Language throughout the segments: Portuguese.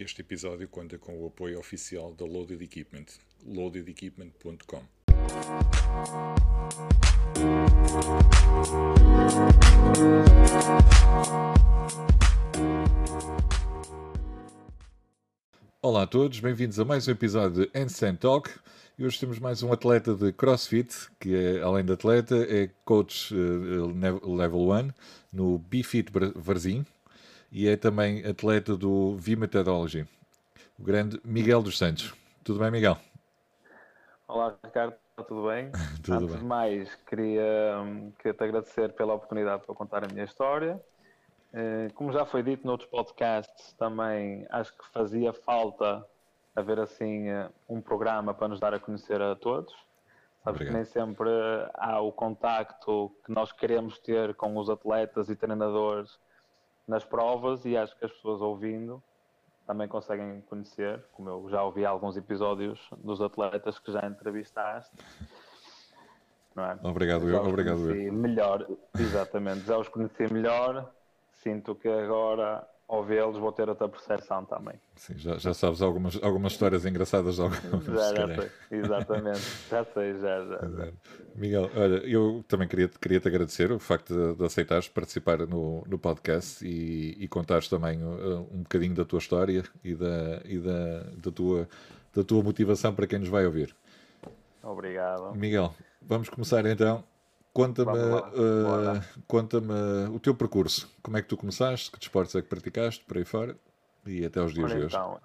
Este episódio conta com o apoio oficial da Loaded Equipment, loadedequipment.com. Olá a todos, bem-vindos a mais um episódio de Handstand Talk. E hoje temos mais um atleta de CrossFit, que é, além de atleta, é coach uh, level 1 no BFit Varzim e é também atleta do V-Methodology, o grande Miguel dos Santos. Tudo bem, Miguel? Olá, Ricardo, tudo bem? tudo Antes bem. de mais, queria, queria te agradecer pela oportunidade para contar a minha história. Eh, Como já foi dito noutros podcasts, também acho que fazia falta haver assim eh, um programa para nos dar a conhecer a todos. Sabes que Obrigado. nem sempre há o contacto que nós queremos ter com os atletas e treinadores nas provas e acho que as pessoas ouvindo também conseguem conhecer, como eu já ouvi alguns episódios dos atletas que já entrevistaste. É? Obrigado. Já Obrigado, eu. conheci melhor, exatamente, já os conheci melhor, sinto que agora ao vê-los vou ter outra percepção também. Sim, já, já sabes algumas, algumas histórias engraçadas de alguns, Já, já sei, exatamente, já sei, já, já. Miguel, olha, eu também queria, queria te agradecer o facto de, de aceitares participar no, no podcast e, e contares também uh, um bocadinho da tua história e, da, e da, da, tua, da tua motivação para quem nos vai ouvir. Obrigado. Miguel, vamos começar então. Conta-me uh, bora. conta-me o teu percurso. Como é que tu começaste? Que desportos é que praticaste por aí fora? E até aos dias de hoje. então,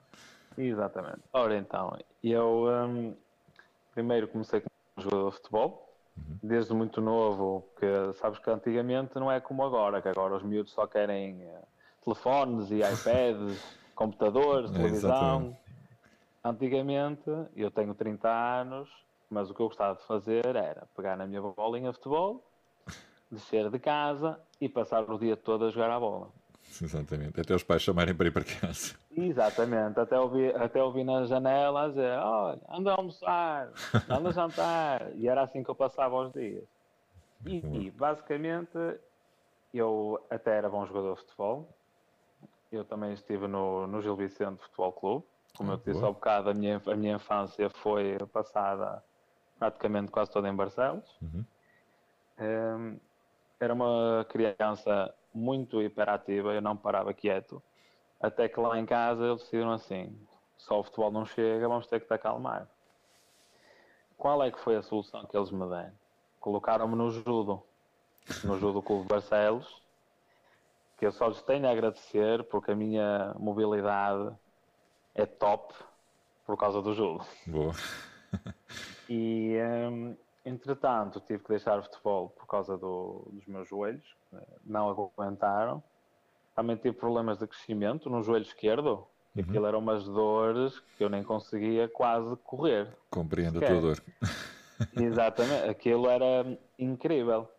exatamente. Ora então, eu hum, primeiro comecei como jogador de futebol, Uhum. desde muito novo, porque sabes que antigamente não é como agora, que agora os miúdos só querem eh, telefones e iPads, computadores, É, televisão. exatamente. Antigamente, eu tenho 30 anos, mas o que eu gostava de fazer era pegar na minha bolinha de futebol, descer de casa e passar o dia todo a jogar a bola. Exatamente. Até os pais chamarem para ir para casa. Exatamente, até ouvi, até ouvi na janela a dizer, olha, anda a almoçar, anda a jantar, e era assim que eu passava os dias. E, e, basicamente eu até era bom jogador de futebol, eu também estive no, no Gil Vicente Futebol Clube, como eu te disse há bocado, a minha, a minha infância foi passada praticamente quase toda em Barcelos. Uhum. Hum, era uma criança muito hiperativa, eu não parava quieto. Até que lá em casa eles decidiram assim: só o futebol não chega, vamos ter que te acalmar. Qual é que foi a solução que eles me deram? Colocaram-me no judo, no judo Clube de Barcelos, que eu só lhes tenho a agradecer porque a minha mobilidade é top por causa do judo. Boa. E, hum, entretanto, tive que deixar o futebol por causa do- dos meus joelhos, que não aguentaram. Também tive problemas de crescimento no joelho esquerdo, e Uhum. aquilo eram umas dores que eu nem conseguia quase correr. Compreendo a Sequer. tua dor. Exatamente, aquilo era incrível.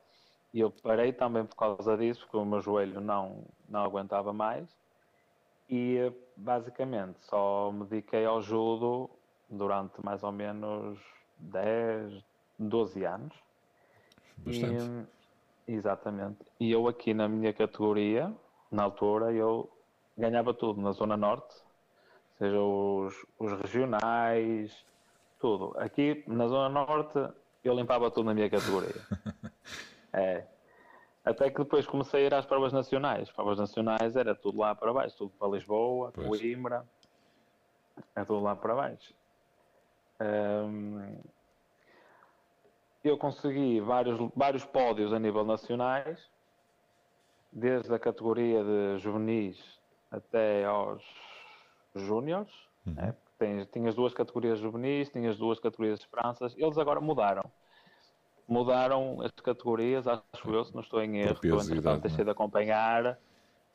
E eu parei também por causa disso, porque o meu joelho não, não aguentava mais. E basicamente só me dediquei ao judo durante mais ou menos 10, 12 anos. Bastante. E, exatamente. E eu aqui na minha categoria, na altura, eu ganhava tudo na Zona Norte, seja os, os regionais, tudo. Aqui na Zona Norte eu limpava tudo na minha categoria. é. Até que depois comecei a ir às provas nacionais. Provas nacionais era tudo lá para baixo, tudo para Lisboa, Pois. Coimbra, é tudo lá para baixo. Hum, eu consegui vários, vários pódios a nível nacionais, desde a categoria de juvenis até aos júniores. Uhum. né? Tens- tinhas duas categorias juvenis, tinhas duas categorias de esperanças. Eles agora mudaram. Mudaram as categorias, acho eu, se não estou em erro. Estou, entretanto, deixei é? de acompanhar.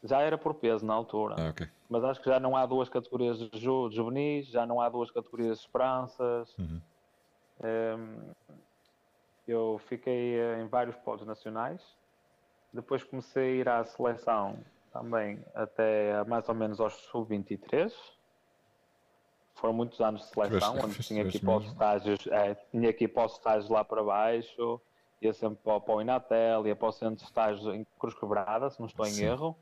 Já era por peso na altura Ah, ok. mas acho que já não há duas categorias de, ju de juvenis, já não há duas categorias de esperanças. Uhum. Hum, eu fiquei eh, em vários pódios nacionais. Depois comecei a ir à seleção também até mais ou menos aos sub-23. Foram muitos anos de seleção, onde tinha que ir para os estágios, é, tinha que ir para os estágios lá para baixo, ia sempre para, o- para o Inatel, ia para o centro de estágios em Cruz Quebrada, se não estou em Sim. erro.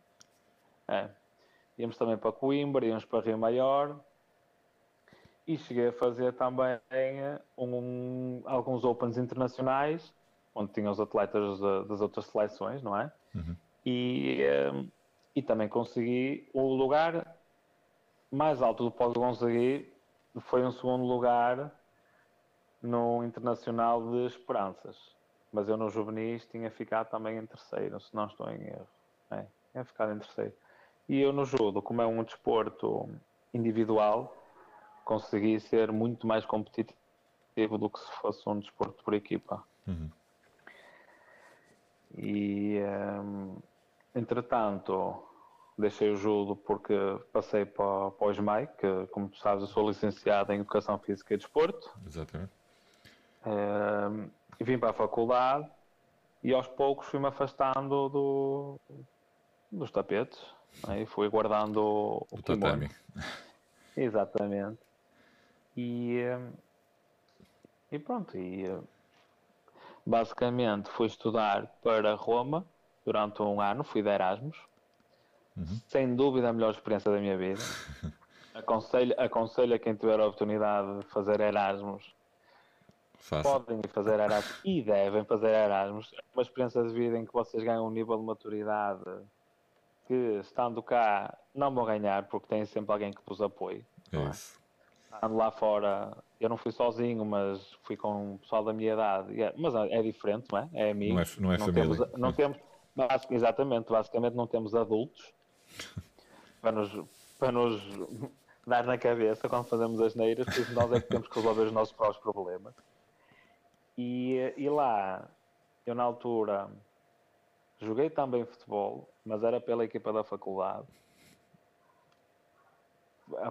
É. íamos também para Coimbra, íamos para Rio Maior e cheguei a fazer também um, alguns Opens internacionais, onde tinha os atletas das outras seleções, não é? Uhum. E, um, e também consegui o lugar mais alto do que consegui foi um segundo lugar no Internacional de Esperanças. Mas eu no juvenis tinha ficado também em terceiro, se não estou em erro. É, tinha ficado em terceiro. E eu no judo, como é um desporto individual, consegui ser muito mais competitivo do que se fosse um desporto por equipa. Uhum. E um, entretanto deixei o judo porque passei para, para o SMAI, que como tu sabes eu sou licenciado em Educação Física e Desporto. Exatamente. Um, e vim para a faculdade e aos poucos fui-me afastando do, dos tapetes né? e fui guardando o, o tatame. Exatamente. E, e pronto, e basicamente fui estudar para Roma durante um ano, fui de Erasmus. Uhum. Sem dúvida a melhor experiência da minha vida. aconselho, aconselho a quem tiver a oportunidade de fazer Erasmus. Faça. Podem fazer Erasmus e devem fazer Erasmus. É uma experiência de vida em que vocês ganham um nível de maturidade que, estando cá, não vão ganhar porque têm sempre alguém que vos apoie. É, é? isso ando lá fora, eu não fui sozinho, mas fui com o pessoal da minha idade. É, mas é, é diferente, não é? É amigo. Não é, não é não família. Temos, não temos, exatamente, basicamente não temos adultos para nos, para nos dar na cabeça quando fazemos as neiras, porque nós é que temos que resolver os nossos próprios problemas. E, e lá, eu na altura joguei também futebol, mas era pela equipa da faculdade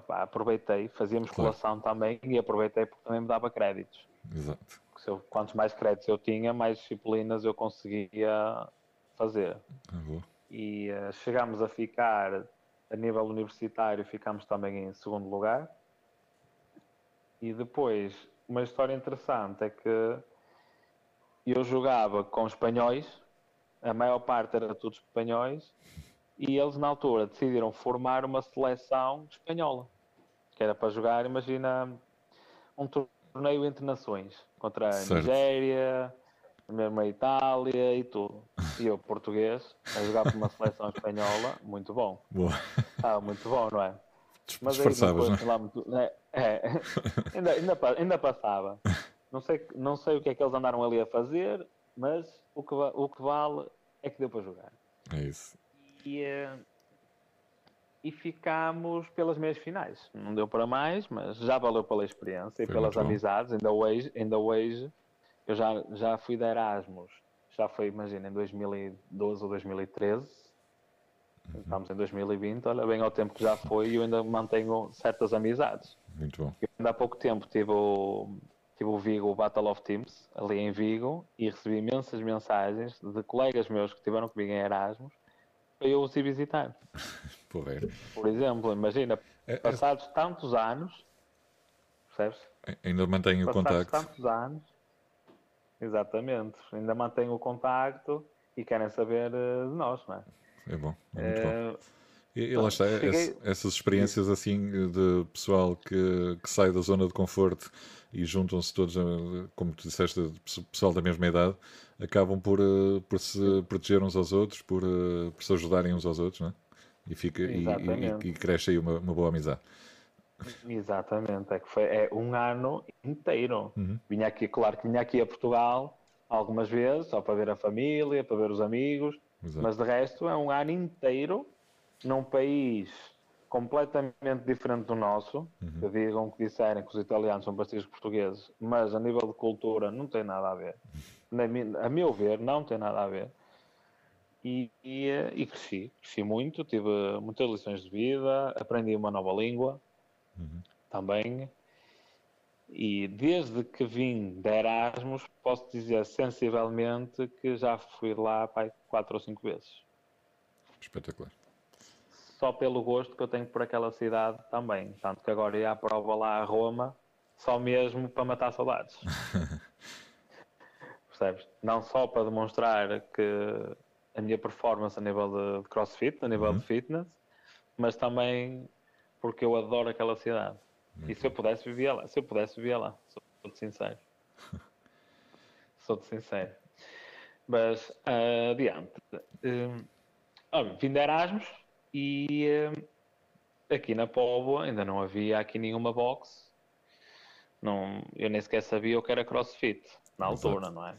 aproveitei, fazíamos claro. colação também e aproveitei porque também me dava créditos. Exato. Eu, quantos mais créditos eu tinha, mais disciplinas eu conseguia fazer. Uhum. E uh, chegámos a ficar, a nível universitário, ficámos também em segundo lugar. E depois, uma história interessante é que eu jogava com espanhóis, a maior parte era tudo espanhóis, e eles na altura decidiram formar uma seleção espanhola, que era para jogar, imagina, um torneio entre nações, contra a certo. Nigéria, mesmo a Itália e tudo. E eu, português, a jogar por uma seleção espanhola, muito bom. Boa. Ah, muito bom, não é? Mas aí depois? É? muito, é, é, ainda, ainda, ainda passava. Não sei, não sei o que é que eles andaram ali a fazer, mas o que, o que vale é que deu para jogar. É isso e, uh, e ficámos pelas meias finais. Não deu para mais, mas já valeu pela experiência e Foi pelas amizades. Ainda hoje, ainda hoje eu já, já fui de Erasmus, já foi, imagina, em 2012 ou 2013. Uhum. Estamos em 2020, olha bem ao tempo que já foi e eu ainda mantenho certas amizades. Muito bom. Eu ainda há pouco tempo tive o, tive o Vigo Battle of Teams ali em Vigo e recebi imensas mensagens de colegas meus que estiveram comigo em Erasmus para eu os ir visitar. Porreiro. Por exemplo, imagina, é, é, passados é... tantos anos, percebes? Ainda mantenho o contacto. tantos anos, exatamente, ainda mantenho o contacto e querem saber eh, de nós, não é? É bom, é muito é... bom. E, e lá está, Cheguei... essas experiências assim de pessoal que, que sai da zona de conforto e juntam-se todos, como tu disseste, pessoal da mesma idade, acabam por, eh, por se proteger uns aos outros, por, eh, por se ajudarem uns aos outros, é? E, fica, e, e, e, cresce aí uma, uma boa amizade. Exatamente, é que foi é um ano inteiro. Uhum. Vinha aqui, claro que vinha aqui a Portugal algumas vezes, só para ver a família, para ver os amigos, Exato. mas de resto é um ano inteiro num país completamente diferente do nosso, uhum. que digam que disserem que os italianos são parecidos com os portugueses, mas a nível de cultura não tem nada a ver. a meu ver, não tem nada a ver. E, e, e, cresci, cresci muito, tive muitas lições de vida, aprendi uma nova língua uhum. também. E desde que vim de Erasmus, posso dizer sensivelmente que já fui lá pai, quatro ou cinco vezes. Espetacular só pelo gosto que eu tenho por aquela cidade também. Tanto que agora ia à prova lá a Roma, só mesmo para matar saudades. Percebes? Não só para demonstrar que a minha performance a nível de crossfit, a nível uhum. de fitness, mas também porque eu adoro aquela cidade. Muito E se eu pudesse vivia lá, se eu pudesse vivia lá, sou-te sincero. Sou-te sincero. Mas ah, adiante. Hum, olha, vim de Erasmus e hum, aqui na Póvoa ainda não havia aqui nenhuma box. Não, eu nem sequer sabia o que era crossfit na altura, Exato. não é?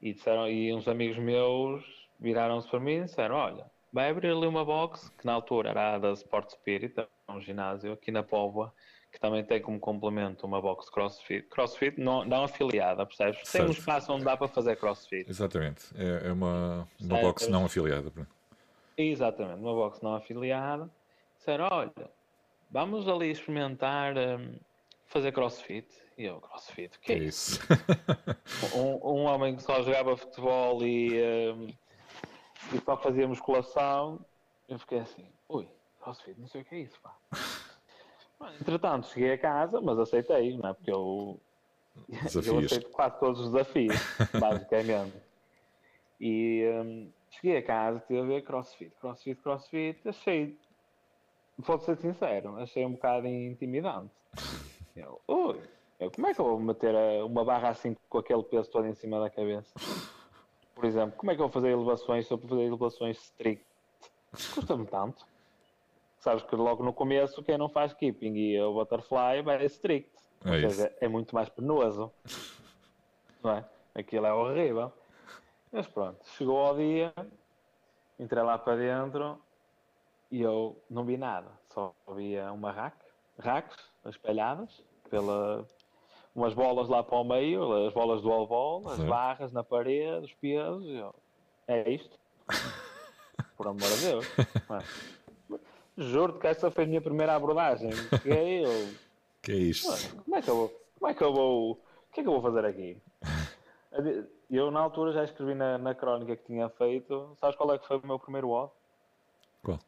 E, disseram, e uns amigos meus viraram-se para mim e disseram: Olha, vai abrir ali uma box que na altura era a da Sport Spirit, é um ginásio aqui na Póvoa, que também tem como complemento uma box crossfit. Crossfit não, não afiliada, percebes? Tem um Certo. espaço onde dá para fazer crossfit. Exatamente. É, é uma, uma Certo. box não afiliada. pronto. Exatamente, uma box não afiliada. Disseram: Olha, vamos ali experimentar hum, fazer crossfit. E eu, crossfit, o que é isso? isso? um, um homem que só jogava futebol e, hum, e só fazia musculação, eu fiquei assim, ui, crossfit, não sei o que é isso, pá. Entretanto, cheguei a casa, mas aceitei, não é? Porque eu, eu aceito quase todos os desafios, basicamente. E hum, cheguei a casa, estive a ver crossfit, crossfit, crossfit, achei, vou ser sincero, achei um bocado intimidante. Eu, ui, eu, como é que eu vou meter uma barra assim com aquele peso todo em cima da cabeça? Por exemplo, como é que eu vou fazer elevações se eu fazer elevações strict? Custa-me tanto. Sabes que logo no começo quem não faz keeping e o butterfly vai strict. Ou É isso. seja, é muito mais penoso. Não é? Aquilo é horrível. Mas pronto, chegou ao dia, entrei lá para dentro e eu não vi nada. Só via uma rack, racks espalhadas, pela, umas bolas lá para o meio, as bolas do all as barras na parede, os pesos. e eu, é isto? Por amor de Deus. é? Juro-te que essa foi a minha primeira abordagem. Cheguei, eu, Que é isto? Mano, como é que eu vou? Como é que eu vou? O que é que eu vou fazer aqui? Eu, na altura, já escrevi na, na crónica que tinha feito. Sabes qual é que foi o meu primeiro odd? Qual?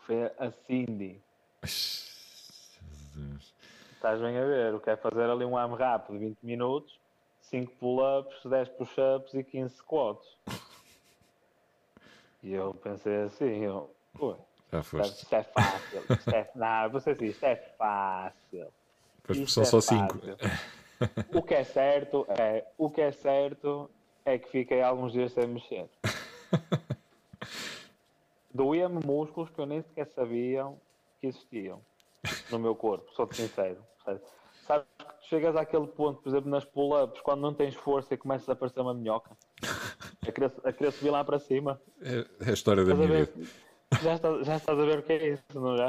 Foi a Cindy. Jesus. Estás bem a ver. O que é fazer ali um AM rápido de 20 minutos, 5 pull-ups, 10 push-ups e 15 squats. e eu pensei assim, eu, Ué, já é foste. Isto é fácil. Isto é, não, eu pensei assim, isto é fácil. Pois são é só 5. O que é certo é, o que é certo é que fiquei alguns dias sem mexer. Doía-me músculos que eu nem sequer sabia que existiam no meu corpo, sou-te sincero. Sabe? Sabes que chegas àquele ponto, por exemplo, nas pull-ups, quando não tens força e começas a aparecer uma minhoca, a querer, a querer subir lá para cima. É, é a história da minha vida. Já estás, já estás a ver o que é isso, não já?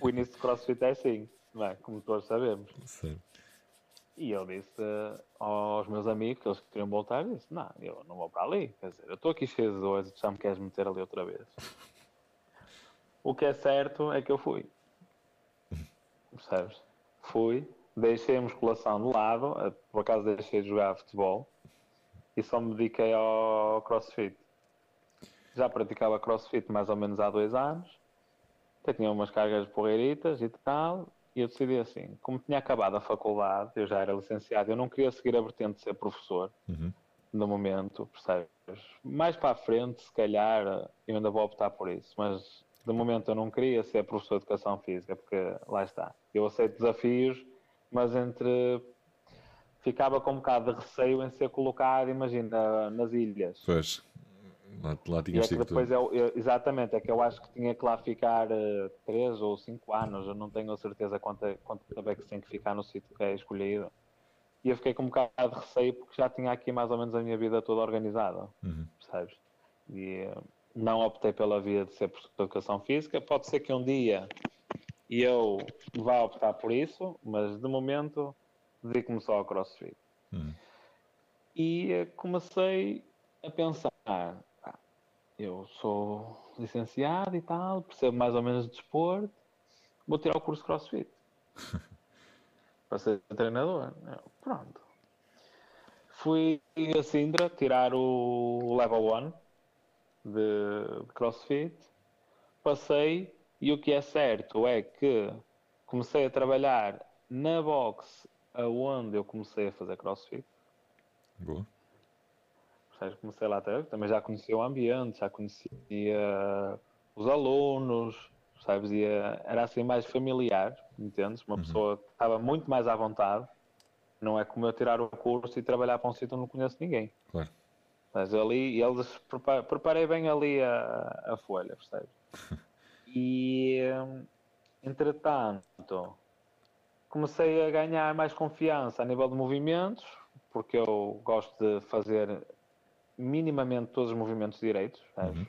O início de CrossFit é assim, não é? como todos sabemos. Certo. E eu disse eh, aos meus amigos que eles queriam voltar, eu disse, não, eu não vou para ali. Quer dizer, eu estou aqui cheio de dores e já me queres meter ali outra vez. O que é certo é que eu fui. Percebes? Fui, deixei a musculação de lado, eh, por acaso deixei de jogar futebol e só me dediquei ao crossfit. Já praticava crossfit mais ou menos há dois anos, até tinha umas cargas porreiritas e tal, e eu decidi assim, como tinha acabado a faculdade, eu já era licenciado, eu não queria seguir a vertente de ser professor, Uhum. no momento, percebes? Mais para a frente, se calhar, eu ainda vou optar por isso, mas de momento eu não queria ser professor de educação física, porque lá está. Eu aceito desafios, mas entre. Ficava com um bocado de receio em ser colocado, imagina, nas ilhas. Pois. Lá, lá E é que depois eu, eu- exatamente, é que eu acho que tinha que lá ficar 3 ou 5 anos, eu não tenho a certeza quanto, é- quanto tempo é que tem que ficar no sítio que é escolhido. E eu fiquei com um bocado de receio porque já tinha aqui mais ou menos a minha vida toda organizada, Uhum. percebes? E eh, não optei pela via de ser de educação física. Pode ser que um dia eu vá optar por isso, mas de momento dedico-me só ao crossfit. Uhum. E eh, comecei a pensar: "Ah, eu sou licenciado e tal, percebo mais ou menos de desporto, vou tirar o curso crossfit para ser treinador. Eu, pronto. Fui a Sindra tirar o level 1 de, de crossfit, passei e o que é certo é que comecei a trabalhar na box aonde eu comecei a fazer crossfit. Boa. Percebes? Comecei lá até, também já conhecia o ambiente, já conhecia os alunos, percebes? E eh, era assim mais familiar, entendes? Uma pessoa que estava muito mais à vontade. Não é como eu tirar o curso e trabalhar para um sítio onde não conheço ninguém. Claro. Mas ali, eles prepa- preparei bem ali a, a folha, percebes? E hum, entretanto, comecei a ganhar mais confiança a nível de movimentos, porque eu gosto de fazer minimamente todos os movimentos direitos, percebes?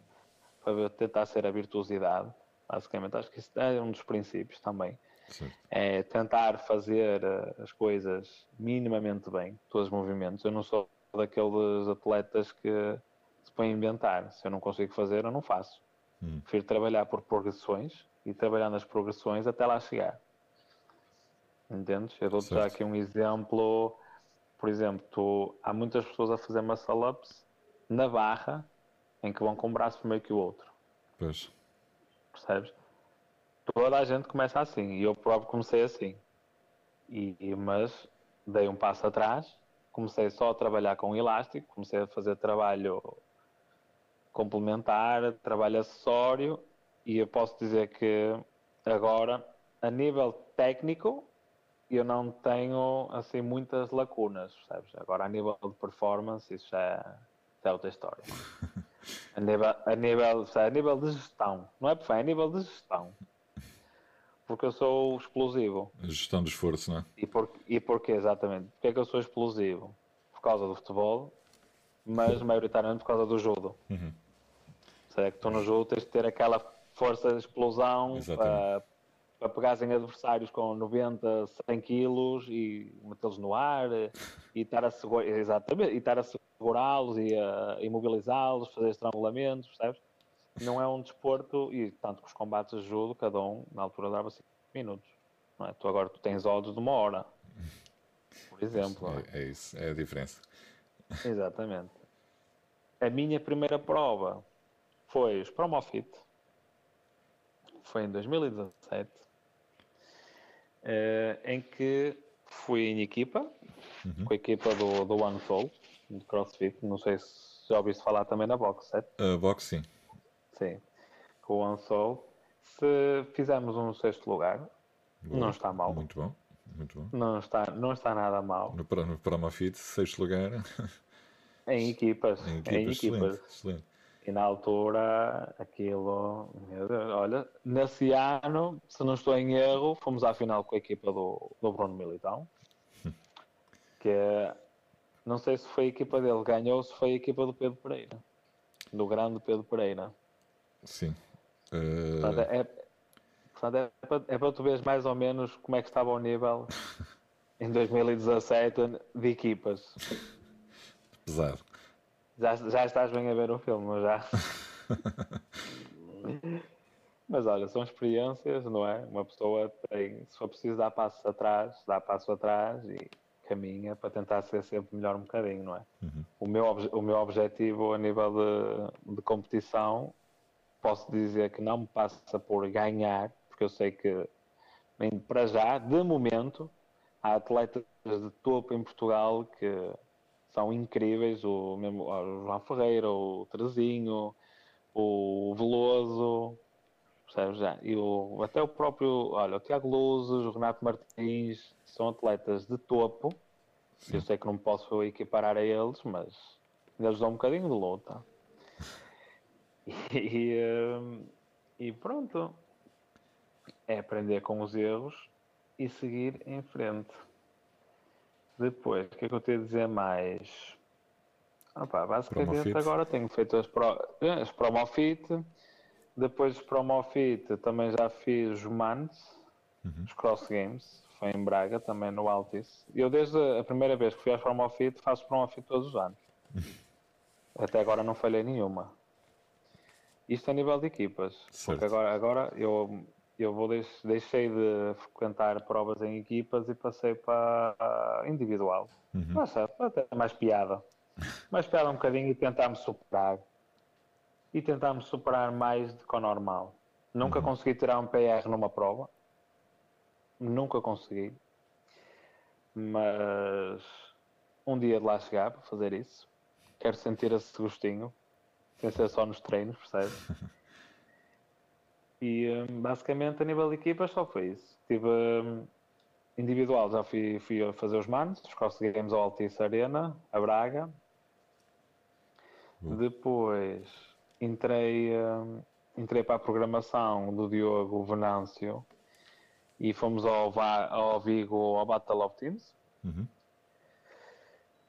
para ver- tentar ser a virtuosidade, basicamente. Acho que isso é um dos princípios também. Certo. É tentar fazer eh, as coisas minimamente bem, todos os movimentos. Eu não sou daqueles atletas que se põem a inventar. Se eu não consigo fazer, eu não faço. Hum. Prefiro trabalhar por progressões e trabalhar nas progressões até lá chegar. Entendes? Eu dou-te já aqui um exemplo. Por exemplo, tu- há muitas pessoas a fazer muscle-ups na barra em que vão com um braço primeiro que o outro. Pois. Percebes? Toda a gente começa assim e eu próprio comecei assim. E, e- mas dei um passo atrás, comecei só a trabalhar com elástico, comecei a fazer trabalho complementar, trabalho acessório e eu posso dizer que agora, a nível técnico, eu não tenho assim muitas lacunas, percebes? Agora a nível de performance, isso já é, já é outra história. A nível, a, nível, a nível de gestão, não é perfeito, é a nível de gestão. Porque eu sou explosivo. A gestão do esforço, não é? E, por, e porquê exatamente? Porque é que eu sou explosivo? Por causa do futebol, mas maioritariamente por causa do judo. Uhum. Será que tu no jogo tens de ter aquela força de explosão para, para pegares em adversários com 90, 100 quilos e metê-los no ar e estar a, segura, exatamente, e estar a segurá-los e a imobilizá-los, fazer estrangulamentos, percebes? Não é um desporto, e tanto que os combates de judo, cada um na altura dava 5 minutos. Não é? Tu agora tu tens odds de uma hora, por exemplo. é? É, isso, é a diferença. Exatamente. A minha primeira prova foi os Promofit. Foi em 2017. eh, em que fui em equipa, com a equipa do, do One Soul, de CrossFit. Não sei se já ouviste falar também na box, certo? A boxe, sim. Sim. Com o One Soul. Se fizermos um sexto lugar, Boa. não está mal. Muito bom. Muito bom. Não está, não está nada mal. No, no Promofit, sexto lugar. Em equipas. Em Em equipas, equipas. excelente. excelente. E na altura, aquilo, Deus, olha, nesse ano, se não estou em erro, fomos à final com a equipa do, do Bruno Militão, que não sei se foi a equipa dele, que ganhou, ou se foi a equipa do Pedro Pereira, do grande Pedro Pereira. Sim. Eh, Portanto, é, portanto, é, para, é para tu veres mais ou menos como é que estava o nível em 2017 de equipas. pesado. Já, já estás bem a ver o filme, mas já. Mas olha, são experiências, não é? Uma pessoa tem, se for preciso dar passos atrás, dá passo atrás e caminha para tentar ser sempre melhor um bocadinho, não é? O, meu, o meu objetivo a nível de, de competição, posso dizer que não me passa por ganhar, porque eu sei que, para já, de momento, há atletas de topo em Portugal que são incríveis, o, mesmo, o João Ferreira, o Terezinho, o Veloso, percebes já? E o, até o próprio, olha, o Tiago Luzes, o Renato Martins, são atletas de topo. Eu sei que não posso equiparar a eles, mas eles dão um bocadinho de luta. E, hum, e pronto. É aprender com os erros e seguir em frente. Depois, o que é que eu tenho a dizer mais? Opa, basicamente Promofit. agora tenho feito as, pro, eh, as Promofit. Depois dos Promofit também já fiz os MANs, os Cross Games. Foi em Braga, também no Altis. Eu desde a primeira vez que fui às Promofit faço Promofit todos os anos. Até agora não falhei nenhuma. Isto a nível de equipas. Certo. Porque agora, agora eu, eu vou deix- deixei de frequentar provas em equipas e passei para individual. Mas sabe, até mais piada. Mais piada um bocadinho e tentar-me superar. E tentar-me superar mais do que o normal. Nunca consegui tirar um PR numa prova. Nunca consegui. Mas um dia de lá chegar para fazer isso. Quero sentir esse gostinho. Sem ser só nos treinos, percebes? E hum, basicamente a nível de equipas só foi isso. Tive hum, individual, já fui, fui fazer os manos, os Cross Games ao Altice Arena, a Braga. Bom. Depois entrei, hum, entrei para a programação do Diogo Venâncio e fomos ao, Va- ao Vigo ao Battle of Teams, Uhum.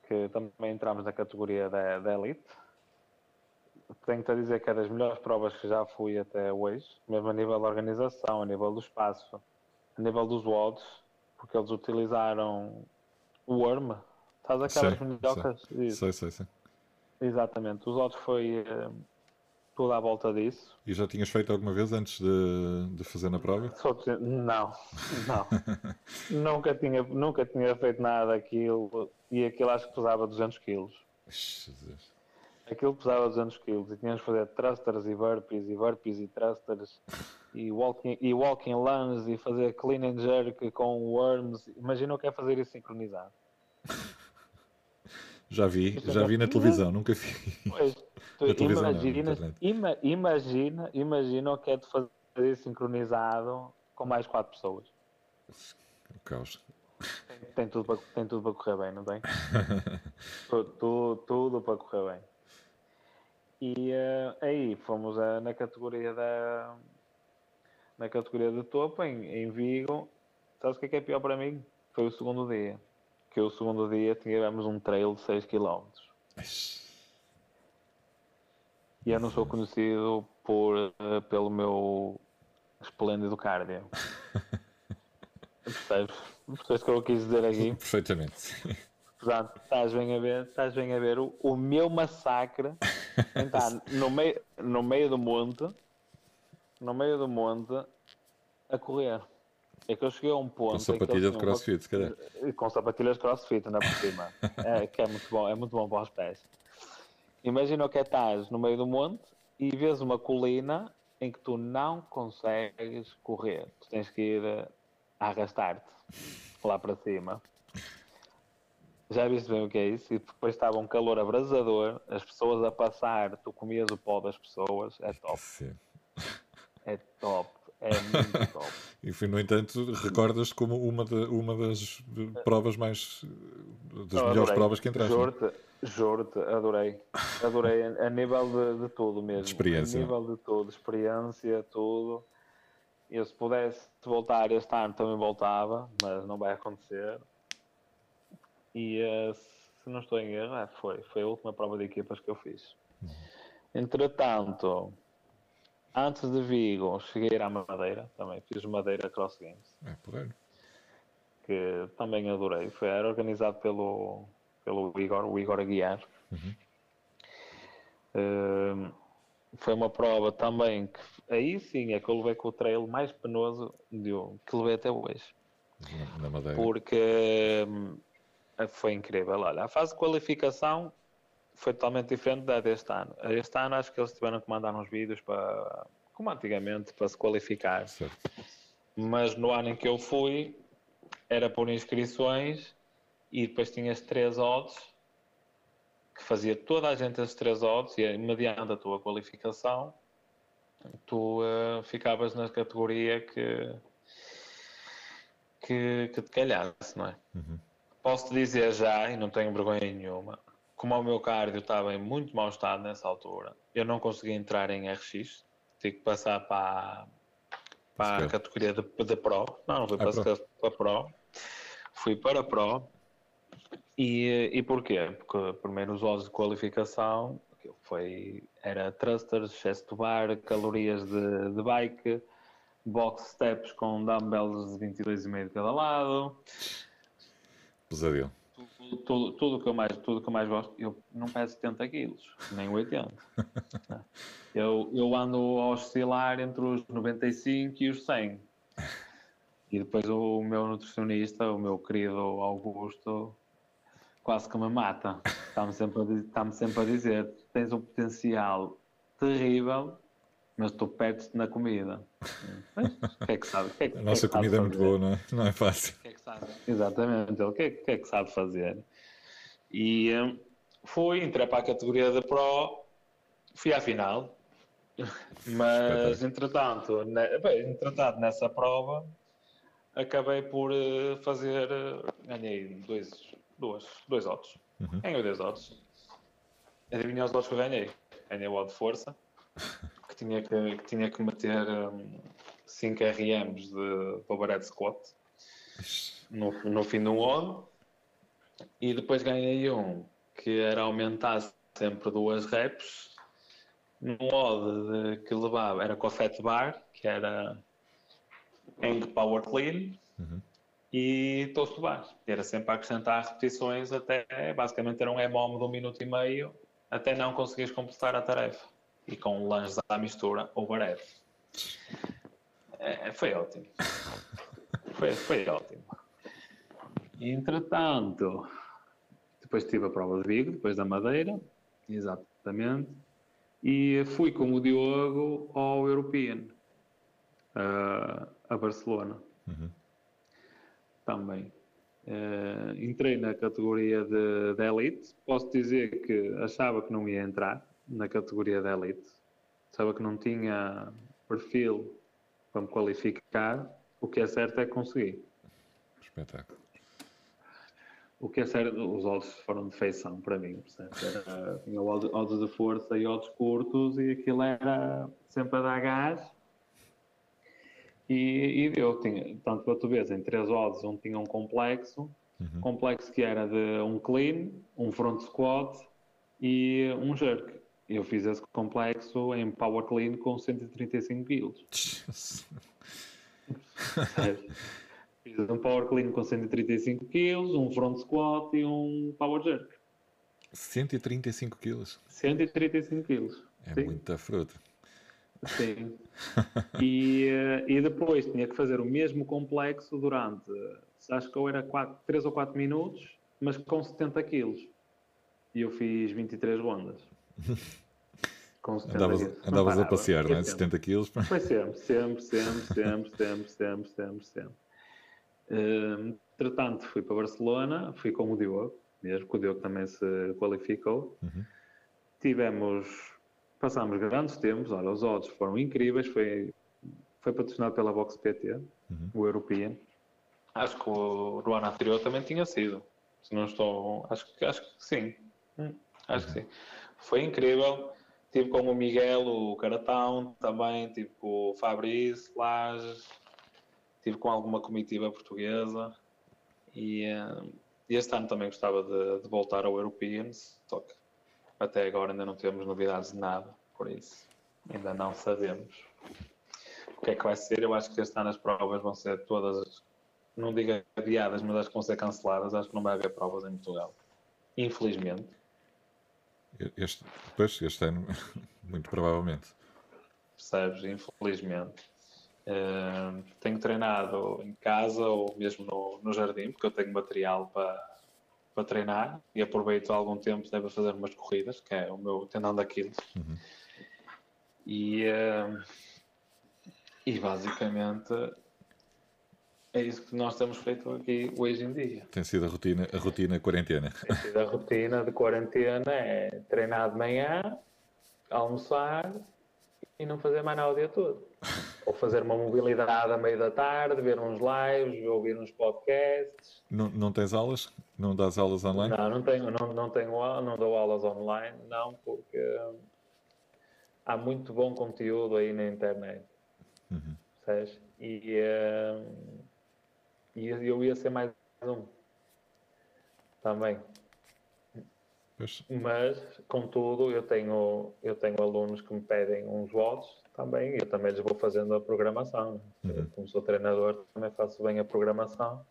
que também entramos na categoria da, da Elite. Tenho-te a dizer que é das melhores provas que já fui até hoje, mesmo a nível da organização, a nível do espaço, a nível dos WODs, porque eles utilizaram o Worm. Estás aquelas minhocas? Sei, sei, sei. Exatamente. Os WODs foi eh, tudo à volta disso. E já tinhas feito alguma vez antes de, de fazer na prova? Não, não. nunca, tinha, nunca tinha feito nada daquilo e aquilo acho que pesava 200 quilos. Jesus. Aquilo pesava 200 quilos e tínhamos que fazer thrusters e burpees e burpees e thrusters e walking, e walking lunges e fazer clean and jerk com worms. Imagina o que é fazer isso sincronizado. Já vi, já vi na televisão, nunca vi. Pois, tu televisão não, ima- imagina, imagina o que é de fazer sincronizado com mais quatro pessoas. O caos. Tem tudo para, tem tudo para correr bem, não tem? Tu- tu- tudo para correr bem. E eh, aí fomos eh, na categoria da na categoria de topo em, em Vigo. Sabes o que é, que é pior para mim? Foi o segundo dia. Que o segundo dia tivemos um trail de 6 km. E eu não sou conhecido por, eh, pelo meu esplêndido cardio. Percebes? Percebes o que eu quis dizer aqui? Perfeitamente. Portanto, estás bem a ver, estás bem a ver o, o meu massacre estar no meio, no meio do monte, no meio do monte, a correr. É que eu cheguei a um ponto. Com em que sapatilha eles de crossfit, se calhar. com sapatilhas de crossfit, ainda por cima. É, que é muito bom, é muito bom para os pés. Imagina o que é estás no meio do monte e vês uma colina em que tu não consegues correr. Tu tens que ir eh, a arrastar-te lá para cima. Já viste bem o que é isso? E depois estava um calor abrasador, as pessoas a passar, tu comias o pó das pessoas, é top, Sim. é top, é muito top. E foi, no entanto, recordas como uma, de- uma das provas mais. das melhores adorei. provas que entraste. é? Juro-te, juro-te, adorei. Adorei a, nível de, de tudo mesmo. De experiência. A nível de tudo, experiência, tudo. Eu se pudesse voltar este ano também voltava, mas não vai acontecer. E eh, se não estou em erro, é, foi. Foi a última prova de equipas que eu fiz. Entretanto, antes de Vigo, cheguei à Madeira, também fiz Madeira Cross Games É, porreiro. que também adorei. Foi, era organizado pelo, pelo Igor, o Igor Aguiar. Hum, foi uma prova também que aí sim é que eu levei com o trail mais penoso de, que levei até hoje. Na, na Madeira. Porque hum, foi incrível. Olha, a fase de qualificação foi totalmente diferente da deste ano. Este ano acho que eles tiveram que mandar uns vídeos para, como antigamente, para se qualificar Certo. mas no ano em que eu fui era por inscrições e depois tinhas três odds que fazia toda a gente as três odds e mediante a tua qualificação tu eh, ficavas na categoria que, que, que te calhasse, não é? Uhum. Posso-te dizer já, e não tenho vergonha nenhuma, como o meu cardio estava em muito mau estado nessa altura, eu não conseguia entrar em RX, tive que passar para, para a categoria de, de Pro. Não, não fui Ah, para, Pro. Para Pro. Fui para Pro. E, e porquê? Porque primeiro os odds de qualificação foi, era thrusters, excesso de bar, calorias de, de bike, box steps com dumbbells de 22,5 de cada lado, Pesadelo. Tudo, tudo, tudo que eu mais, tudo que eu mais gosto, eu não peso 70 quilos, nem 80. eu, eu ando a oscilar entre os 95 e os 100. E depois o meu nutricionista, o meu querido Augusto, quase que me mata. Está-me sempre, está-me sempre a dizer: tens um potencial terrível, mas tu perdes-te na comida. Mas, O que é que sabe? Que é que- A é nossa sabe comida é muito boa, não é? Não é fácil. Exatamente, ele o que é, o que é que sabe fazer? E hum, fui, entrei para a categoria de Pro, fui à final Mas, entretanto, ne, bem, entretanto, nessa prova, acabei por uh, fazer. Uh, ganhei dois, duas, dois odds. Uhum. Ganhei dois odds. Adivinha os odds que eu ganhei? Ganhei o odd de força, que tinha que, que, tinha que meter um, 5 RMs de overhead squat no, no fim de um odd. E depois ganhei um que era aumentar sempre duas reps num odd que levava, era com a fat bar, que era em power clean uhum. e toast bar. Era sempre a acrescentar repetições até, basicamente era um EMOM de um minuto e meio, até não conseguires completar a tarefa. E com lanches à mistura, overhead. É, foi ótimo. Foi, foi ótimo. Entretanto, depois tive a prova de Vigo, depois da Madeira, exatamente, e fui com o Diogo ao European, uh, a Barcelona. Uhum. Também. Uh, entrei na categoria de, de, Elite. Posso dizer que achava que não ia entrar na categoria de Elite. Achava que não tinha perfil para me qualificar. O que é certo é que consegui. Espetáculo. O que é certo, os odds foram de feição para mim, Era, tinha odds de força e odds curtos e aquilo era sempre a dar gás. E, e deu, tinha, tanto para tu vês, em três odds, um tinha um complexo, uhum. complexo que era de um clean, um front squat e um jerk. Eu fiz esse complexo em power clean com 135 quilos. Fiz um power clean com 135 kg, um front squat e um power jerk. 135 kg? 135 kg. É Sim. muita fruta. Sim. e, eh, e depois tinha que fazer o mesmo complexo durante, acho que ou era 4, 3 ou 4 minutos, mas com 70 kg. E eu fiz 23 rondas. Com 70 andavas, andavas a passear, não é? 70 quilos. Foi sempre, sempre, sempre, sempre, sempre, sempre, sempre, sempre. Uh, entretanto, fui para Barcelona, fui com o Diogo, mesmo que o Diogo também se qualificou. Uhum. Tivemos, passámos grandes tempos, olha, os odds foram incríveis, foi, foi patrocinado pela Box PT, uhum. o European. Acho que o, o ano anterior também tinha sido, se não estou, acho, acho que sim, hum, acho uhum. que sim. Foi incrível, tive com o Miguel, o Caratão, também, tipo o Fabrício, Lages, estive com alguma comitiva portuguesa e, uh, este ano também gostava de, de, voltar ao Europeans, só que até agora ainda não temos novidades de nada, por isso ainda não sabemos o que é que vai ser. Eu acho que este ano as provas vão ser todas, não digo adiadas, mas acho que vão ser canceladas. Acho que não vai haver provas em Portugal, infelizmente. Este, pois, este ano, muito provavelmente. Percebes? Infelizmente. Uh, tenho treinado em casa ou mesmo no, no jardim, porque eu tenho material para, para treinar e aproveito algum tempo para fazer umas corridas, que é o meu tendão daquilo. Uhum. E, uh, e basicamente é isso que nós temos feito aqui hoje em dia. Tem sido a rotina, a rotina quarentena. Tem sido a rotina de quarentena, é treinar de manhã, almoçar e não fazer mais nada o dia todo. Ou fazer uma mobilidade à meio da tarde, ver uns lives, ouvir uns podcasts. Não, não tens aulas? Não dás aulas online? Não, não tenho, não, não tenho não dou aulas online, não, porque há muito bom conteúdo aí na internet. Uhum. E, uh, e eu ia ser mais um também. Pois. Mas, contudo, eu tenho, eu tenho alunos que me pedem uns votos também e eu também lhes vou fazendo a programação. Uhum. Como sou treinador, também faço bem a programação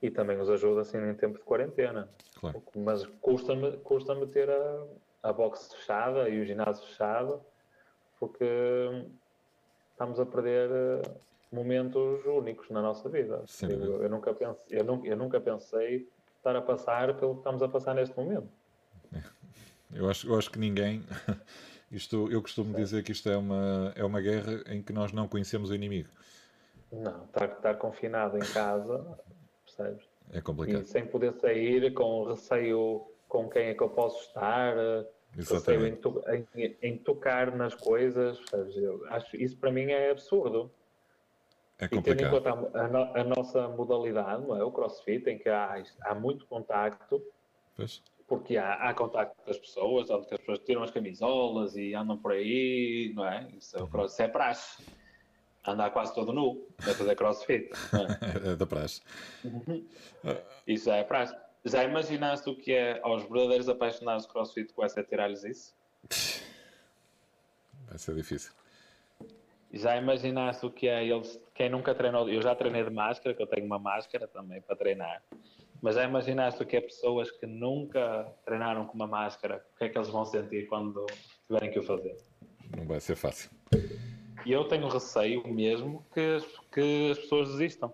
e também os ajudo assim em tempo de quarentena. Claro. Mas custa-me custa ter a, a box fechada e o ginásio fechado porque estamos a perder eh, momentos únicos na nossa vida. Eu, eu, nunca pensei, eu, nunca, eu nunca pensei estar a passar pelo que estamos a passar neste momento. Eu acho, eu acho que ninguém. Isto, eu costumo dizer que isto é uma, é uma guerra em que nós não conhecemos o inimigo. Não, estar, estar confinado em casa, percebes? É complicado. E sem poder sair, com receio com quem é que eu posso estar, Receio em, to em, em, tocar nas coisas. Eu acho, isso para mim é absurdo. É complicado. E tendo em conta a, a, a, nossa modalidade, não é? O crossfit, em que há, há muito contacto. Pois. Porque há, há contacto das pessoas, as pessoas tiram as camisolas e andam por aí, não é? Isso é, o cross, isso é praxe andar quase todo nu a fazer crossfit. É? é da praxe. Uhum. Isso é praxe. Já imaginaste o que é aos verdadeiros apaixonados de crossfit com essa tirar-lhes isso? Vai ser difícil. Já imaginaste o que é eles, quem nunca treinou, eu já treinei de máscara, que eu tenho uma máscara também para treinar, mas já imaginaste o que é pessoas que nunca treinaram com uma máscara, o que é que eles vão sentir quando tiverem que o fazer? Não vai ser fácil. E eu tenho receio mesmo que, que as pessoas desistam.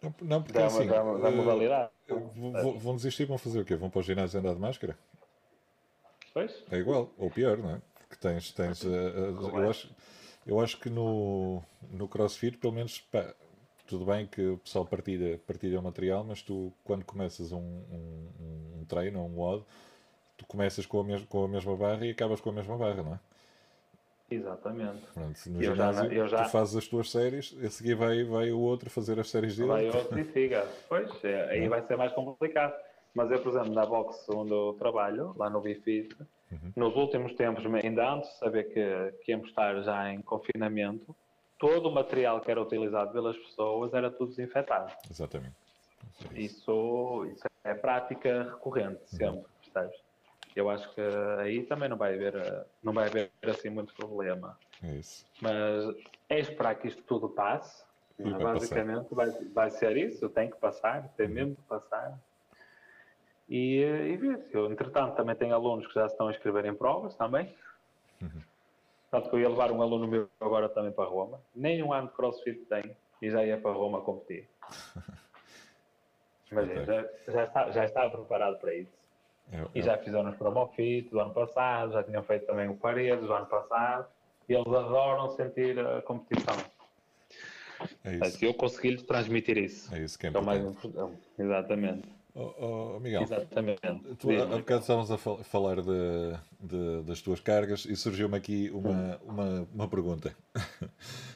Não, não porque da, assim, da, da eh, modalidade. Uh, vão desistir, vão fazer o quê? Vão para o ginásio andar de máscara? Pois. É igual, ou pior, não é? Porque tens, tens uh, uh, eu, acho, eu acho que no, no CrossFit, pelo menos, pá, tudo bem que o pessoal partilha, partilha o material, mas tu, quando começas um, um, um treino, um WOD, tu começas com a, mes com a mesma barra e acabas com a mesma barra, não é? Exatamente. Pronto, no eu ginásio, já, eu já... tu fazes as tuas séries, a seguir vai, vai o outro fazer as séries dele. Vai outro e siga. Pois, é, aí é. vai ser mais complicado. Mas eu, por exemplo, na box onde eu trabalho, lá no Bifit, uhum. nos últimos tempos, ainda antes de saber que, que íamos estar já em confinamento, todo o material que era utilizado pelas pessoas era tudo desinfetado. Exatamente. Isso, isso é prática recorrente, uhum. sempre, uhum. percebes? eu acho que aí também não vai haver, não vai haver assim muito problema. É isso. Mas é esperar que isto tudo passe. Vai Basicamente vai, vai ser isso, tem que passar, tem uhum. mesmo que passar. E, e ver. Eu, entretanto, também tenho alunos que já estão a escrever em provas também. Uhum. Tanto que eu ia levar um aluno meu agora também para Roma. Nem um ano de crossfit tem e já ia para Roma competir. Mas okay. já, já, está, já está preparado para isso. Eu, e já fizeram os promofit do ano passado, já tinham feito também o Paredes do ano passado, e eles adoram sentir a competição. É isso. eu consegui-lhes transmitir isso. É isso que é importante. Mais... Exatamente. Oh, oh, Miguel, Exatamente. Tu, há bocado estávamos a falar de, de, das tuas cargas e surgiu-me aqui uma, hum. uma, uma pergunta.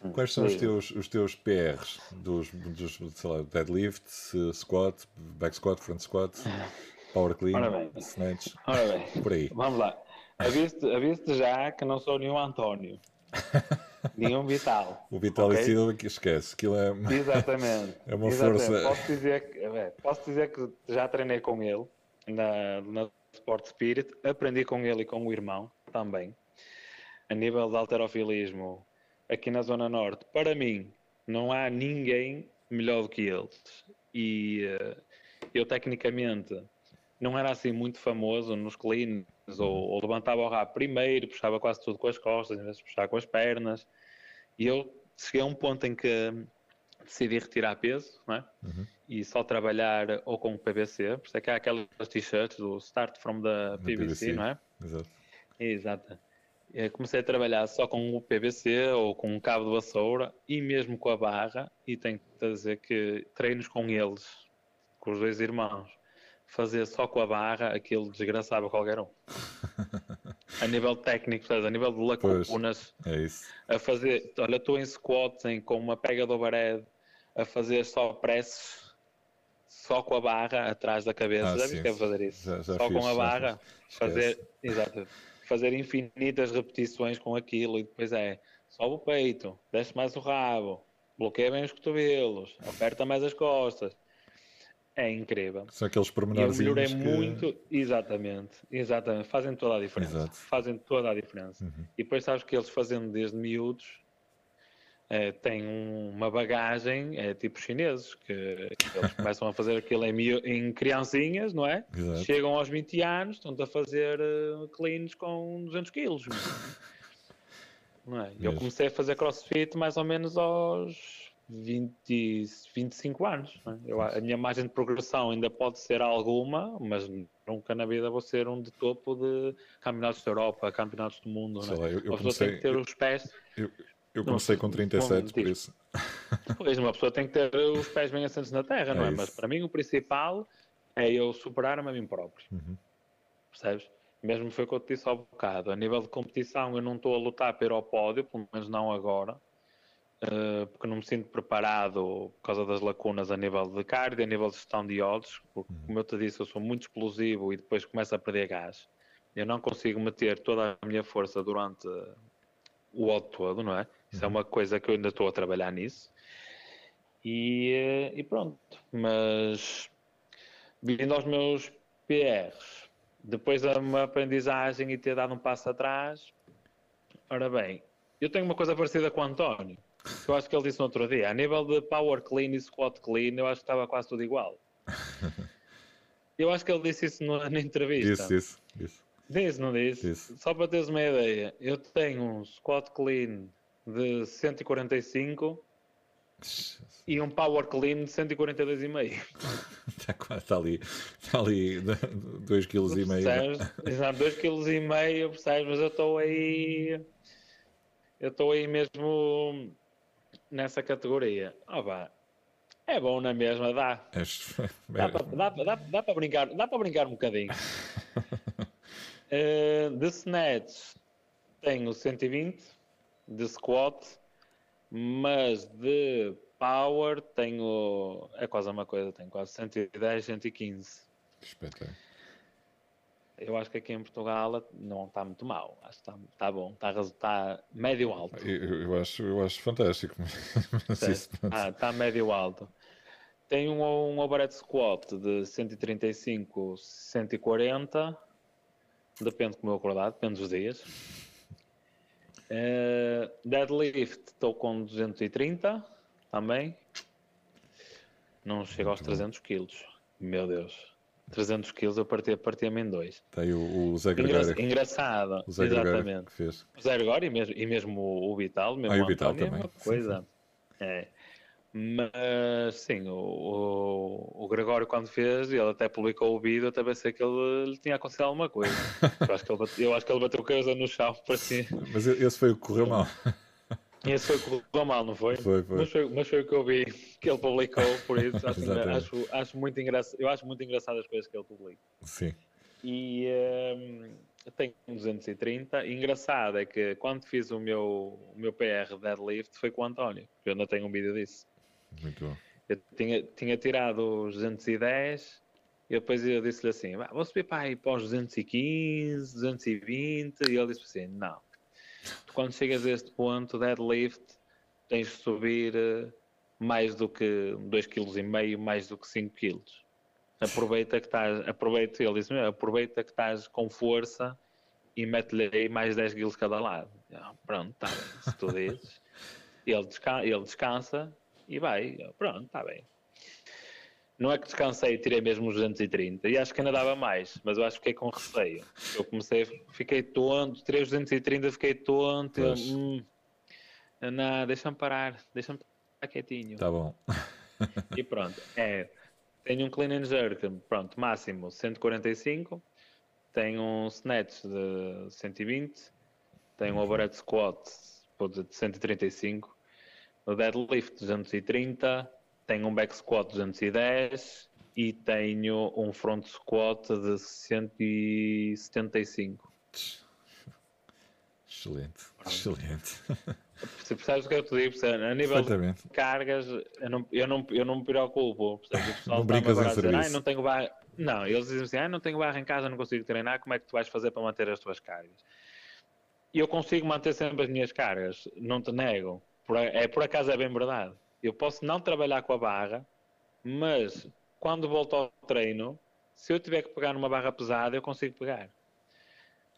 Hum. Quais são os teus, os teus PRs dos, dos sei lá, deadlift, squat, back squat, front squat? Power Clean, Ora bem. Snatch. Ora bem. Por aí. Vamos lá. Aviste já que não sou nenhum António. nenhum Vital. O Vital okay? Silva que esquece. Aquilo é Exatamente. é uma Exatamente. força. Posso dizer, que, é, posso dizer que já treinei com ele na, na Sport Spirit. Aprendi com ele e com o irmão também. A nível de alterofilismo, aqui na Zona Norte, para mim, não há ninguém melhor do que eles. E uh, eu, tecnicamente, não era assim muito famoso nos cleans, ou, ou levantava o rabo primeiro, puxava quase tudo com as costas, em vez de puxar com as pernas. E eu cheguei a um ponto em que decidi retirar peso, não é? Uhum. E só trabalhar ou com o PVC, por isso é que há aquelas t-shirts do Start from the PVC, PVC, não é? Exato. Exato. Eu comecei a trabalhar só com o PVC ou com um cabo de vassoura e mesmo com a barra, e tenho que dizer que treinos com eles, com os dois irmãos, fazer só com a barra, aquilo desgraçava qualquer um. a nível técnico, a nível de lacunas, é isso. a fazer, olha, estou em squats em, com uma pega do overhead, a fazer só presses, só com a barra atrás da cabeça, ah, já viste que é fazer isso? Já, já só fiz, com a barra, fazer, exato, fazer infinitas repetições com aquilo e depois é, sobe o peito, desce mais o rabo, bloqueia bem os cotovelos, aperta mais as costas, é incrível. São aqueles pormenores. Eu melhorei que... muito, exatamente, exatamente. Fazem toda a diferença. Exato. Fazem toda a diferença. Uhum. E depois sabes que eles fazendo desde miúdos é, têm uma bagagem, é tipo chineses, que, que eles começam a fazer aquilo em, em criancinhas, não é? Exato. Chegam aos 20 anos, estão a fazer uh, cleans com 200 quilos. não é? Eu comecei a fazer crossfit mais ou menos aos 20, 25 anos. É? Eu, a minha margem de progressão ainda pode ser alguma, mas nunca na vida vou ser um de topo de campeonatos da Europa, campeonatos do mundo. Sei lá, eu, eu comecei, tem que ter os pés. Eu, eu comecei não, com 37, por isso. Pois, uma pessoa tem que ter os pés bem assentos na terra, é não é? Isso. Mas para mim o principal é eu superar-me a mim próprio. Uhum. Percebes? mesmo foi o que eu te disse há bocado. A nível de competição, eu não estou a lutar para ir ao pódio, pelo menos não agora, uh, porque não me sinto preparado por causa das lacunas a nível de cardio, a nível de gestão de odds, porque, uhum. como eu te disse, eu sou muito explosivo e depois começo a perder gás. Eu não consigo meter toda a minha força durante o odd todo, não é? Isso é uhum. uma coisa que eu ainda estou a trabalhar nisso. E, eh, e pronto, mas vindo aos meus PRs, depois da uma aprendizagem e ter dado um passo atrás, ora bem, eu tenho uma coisa parecida com o António, eu acho que ele disse no outro dia, a nível de power clean e squat clean, eu acho que estava quase tudo igual. Eu acho que ele disse isso na, na entrevista. Isso, isso, isso. Disse, não disse? Isso. Só para teres uma ideia, eu tenho um squat clean de 145 e um power clean de 142,5. Está quase, está ali, está ali 2,5 kg. Exato, 2,5 kg, percebes? Mas eu estou aí, eu estou aí mesmo nessa categoria. Oh, vá. É bom na mesma, dá. Dá para dá, para brincar, dá para brincar um bocadinho. uh, de snatch tenho 120, de squat mas de power tenho. É quase a mesma coisa, tenho quase 110, 115. Espetáculo. Eu acho que aqui em Portugal não está muito mal. Acho que está, está bom. Está, está médio alto. Eu, eu, acho, eu acho fantástico. ah, está médio alto. Tem um, um overhead squat de 135, 140. Depende como eu acordar, depende dos dias. Uh, deadlift estou com 230 também. Não chega aos 300 quilos. Meu Deus. 300 quilos eu partia, partia-me em dois. Tem o, o Zé Gregório. Engra engraçado. O Zé exatamente. Fez. O Zé Gregório e mesmo, e mesmo o Vital, mesmo ah, o Vital António, também. coisa. Sim, sim. É. Mas sim, o, o, o, Gregório quando fez, ele até publicou o vídeo, até pensei que ele, ele tinha acontecido alguma coisa. eu, acho que ele bateu, eu acho que ele bateu coisa no chão para si. Mas esse foi o que correu mal. Esse foi o que correu mal, não foi? Foi, foi. Mas, foi? mas foi o que eu vi que ele publicou, por isso acho, acho, acho, muito engraçado. Eu acho muito engraçado as coisas que ele publica. Sim. E um, tenho 230. E engraçado é que quando fiz o meu, o meu PR deadlift foi com o António, eu ainda tenho um vídeo disso. Muito bom. Eu tinha, tinha tirado os 210 e depois eu disse-lhe assim: vou subir para aí para os 215, 220. E ele disse assim: não. Tu, quando chegas a este ponto, deadlift, tens de subir eh, mais do que 2,5 kg, mais do que 5 kg. Aproveita que estás, aproveita, ele disse, aproveita que estás com força e mete-lhe aí mais 10 kg cada lado. Pronto, está bem, se tu dizes. Ele, descansa, ele descansa e vai, pronto, está bem. Não é que descansei e tirei mesmo os 230, e acho que ainda dava mais, mas eu acho que fiquei com receio. Eu comecei, fiquei tonto, tirei os 230, fiquei tonto, eu, hum, não, deixa-me parar, deixa-me estar quietinho. Tá bom. e pronto, é, tenho um clean and jerk, pronto, máximo 145, tenho um snatch de 120, tenho um overhead squat de 135, no deadlift 230, tenho um back squat 210 e tenho um front squat de 175. Excelente, excelente. Se percebes o que eu te digo, a nível de cargas, eu não, eu não, eu não me preocupo. Percebes? O pessoal não brincas em dizer, ah, não tenho barra. Não, eles dizem assim, ah, não tenho barra em casa, não consigo treinar, como é que tu vais fazer para manter as tuas cargas? E eu consigo manter sempre as minhas cargas, não te nego. É, por acaso é bem verdade. Eu posso não trabalhar com a barra, mas quando volto ao treino, se eu tiver que pegar numa barra pesada, eu consigo pegar.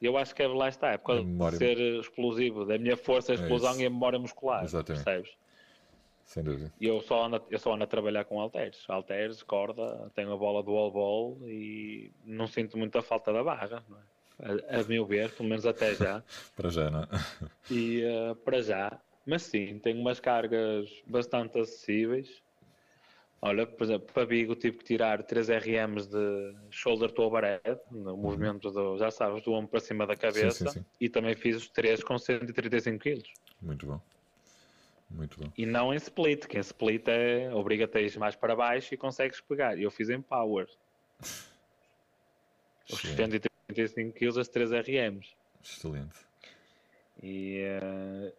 E eu acho que é, lá está, é por causa de ser explosivo, da minha força, a é explosão é e a memória muscular. Exatamente. Percebes? Sem dúvida. E eu só, ando, eu só ando a trabalhar com halteres. Halteres, corda, tenho a bola do wall ball e não sinto muita falta da barra, é? a, a meu ver, pelo menos até já. para já, não é? E uh, para já, mas sim, tem umas cargas bastante acessíveis. Olha, por exemplo, para Vigo tive que tirar 3 RMs de shoulder to overhead, no uhum. movimento do, já sabes, do ombro para cima da cabeça, sim, sim, sim. e também fiz os 3 com 135 kg. Muito bom. Muito bom. E não em split, que em split é obriga-te a ir mais para baixo e consegues pegar. Eu fiz em power. Os 135 75 kg as 3 RMs. Excelente. E uh,